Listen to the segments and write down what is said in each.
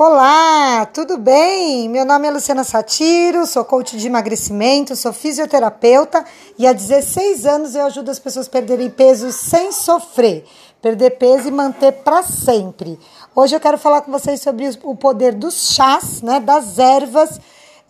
Olá, tudo bem? Meu nome é Luciana Satiro, sou coach de emagrecimento, sou fisioterapeuta e há 16 anos eu ajudo as pessoas a perderem peso sem sofrer, perder peso e manter para sempre. Hoje eu quero falar com vocês sobre o poder dos chás, né, das ervas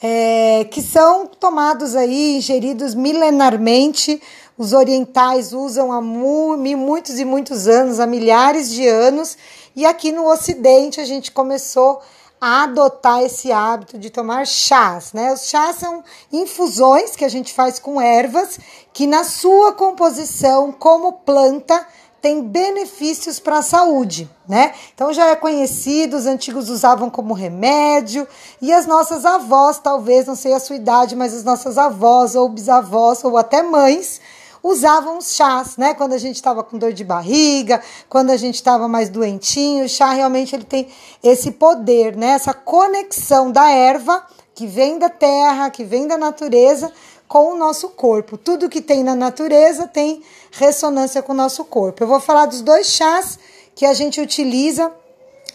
é, que são tomados aí, ingeridos milenarmente. Os orientais usam há mu muitos e muitos anos, há milhares de anos, e aqui no Ocidente a gente começou a adotar esse hábito de tomar chás, né? Os chás são infusões que a gente faz com ervas que na sua composição como planta tem benefícios para a saúde, né? Então já é conhecido, os antigos usavam como remédio e as nossas avós, talvez não sei a sua idade, mas as nossas avós ou bisavós ou até mães usavam os chás, né? Quando a gente estava com dor de barriga, quando a gente estava mais doentinho, o chá realmente ele tem esse poder, né? Essa conexão da erva que vem da terra, que vem da natureza com o nosso corpo. Tudo que tem na natureza tem ressonância com o nosso corpo. Eu vou falar dos dois chás que a gente utiliza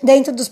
dentro dos,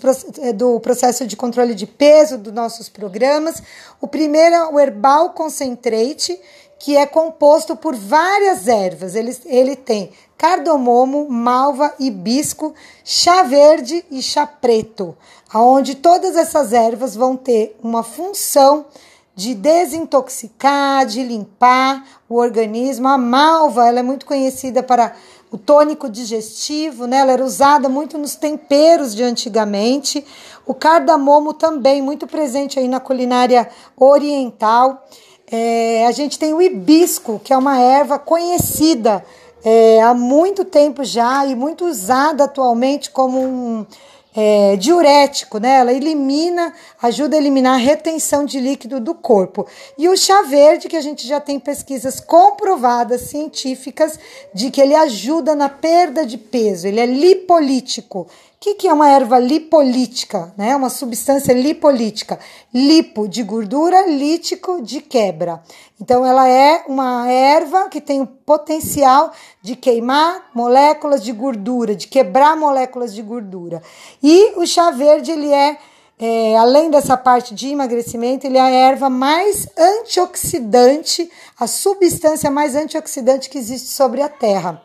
do processo de controle de peso dos nossos programas. O primeiro é o Herbal Concentrate, que é composto por várias ervas. Ele, ele tem cardamomo, malva, hibisco, chá verde e chá preto, aonde todas essas ervas vão ter uma função de desintoxicar, de limpar o organismo. A malva, ela é muito conhecida para o tônico digestivo, né? Ela era usada muito nos temperos de antigamente. O cardamomo também muito presente aí na culinária oriental. É, a gente tem o hibisco, que é uma erva conhecida é, há muito tempo já e muito usada atualmente como um é, diurético, né? Ela elimina, ajuda a eliminar a retenção de líquido do corpo. E o chá verde, que a gente já tem pesquisas comprovadas científicas de que ele ajuda na perda de peso, ele é lipolítico que, que é uma erva lipolítica? Né? Uma substância lipolítica. Lipo de gordura, lítico de quebra. Então, ela é uma erva que tem o potencial de queimar moléculas de gordura, de quebrar moléculas de gordura. E o chá verde, ele é, é além dessa parte de emagrecimento, ele é a erva mais antioxidante, a substância mais antioxidante que existe sobre a Terra.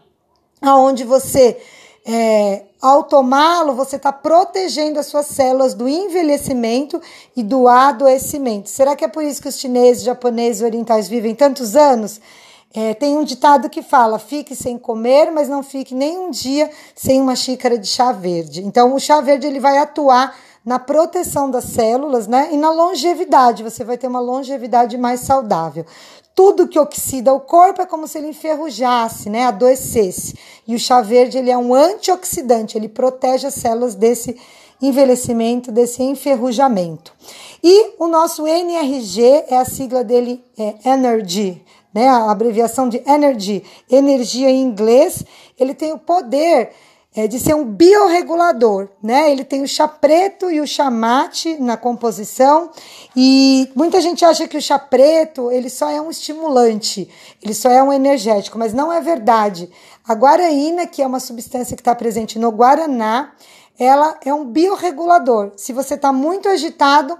Aonde você é, ao tomá-lo, você está protegendo as suas células do envelhecimento e do adoecimento. Será que é por isso que os chineses, japoneses e orientais vivem tantos anos? É, tem um ditado que fala: fique sem comer, mas não fique nem um dia sem uma xícara de chá verde. Então, o chá verde ele vai atuar na proteção das células, né? E na longevidade, você vai ter uma longevidade mais saudável. Tudo que oxida o corpo é como se ele enferrujasse, né? Adoecesse. E o chá verde ele é um antioxidante, ele protege as células desse envelhecimento, desse enferrujamento. E o nosso NRG é a sigla dele é Energy, né? A abreviação de Energy, energia em inglês. Ele tem o poder é, de ser um biorregulador, né? Ele tem o chá preto e o chá mate na composição e muita gente acha que o chá preto ele só é um estimulante, ele só é um energético, mas não é verdade. A guaraína, que é uma substância que está presente no guaraná, ela é um biorregulador. Se você está muito agitado,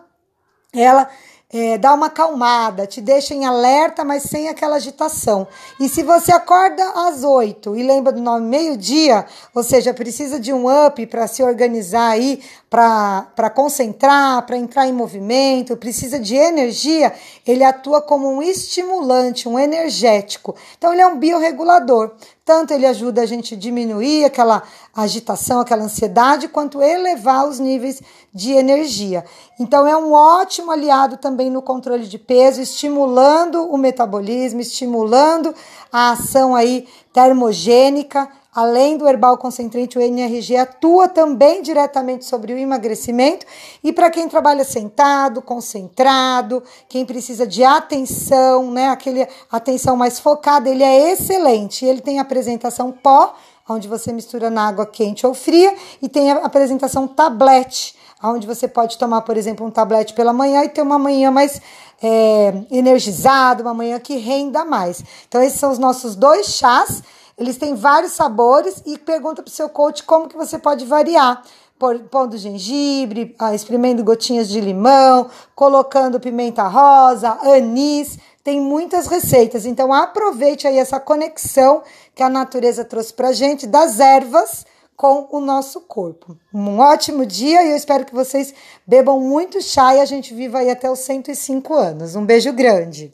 ela é, dá uma acalmada, te deixa em alerta, mas sem aquela agitação. E se você acorda às oito e lembra do nome meio-dia, ou seja, precisa de um up para se organizar aí, para concentrar, para entrar em movimento, precisa de energia, ele atua como um estimulante, um energético. Então, ele é um biorregulador. Tanto ele ajuda a gente a diminuir aquela agitação, aquela ansiedade, quanto elevar os níveis de energia. Então, é um ótimo aliado também no controle de peso, estimulando o metabolismo, estimulando a ação aí termogênica, Além do herbal concentrante, o NRG atua também diretamente sobre o emagrecimento e para quem trabalha sentado, concentrado, quem precisa de atenção, né, aquele atenção mais focada, ele é excelente. Ele tem apresentação pó, onde você mistura na água quente ou fria, e tem a apresentação tablete, onde você pode tomar, por exemplo, um tablete pela manhã e ter uma manhã mais é, energizada, uma manhã que renda mais. Então, esses são os nossos dois chás eles têm vários sabores e pergunta para o seu coach como que você pode variar pondo gengibre, ah, espremendo gotinhas de limão, colocando pimenta rosa, anis. Tem muitas receitas, então aproveite aí essa conexão que a natureza trouxe pra gente das ervas com o nosso corpo. Um ótimo dia e eu espero que vocês bebam muito chá e a gente viva aí até os 105 anos. Um beijo grande.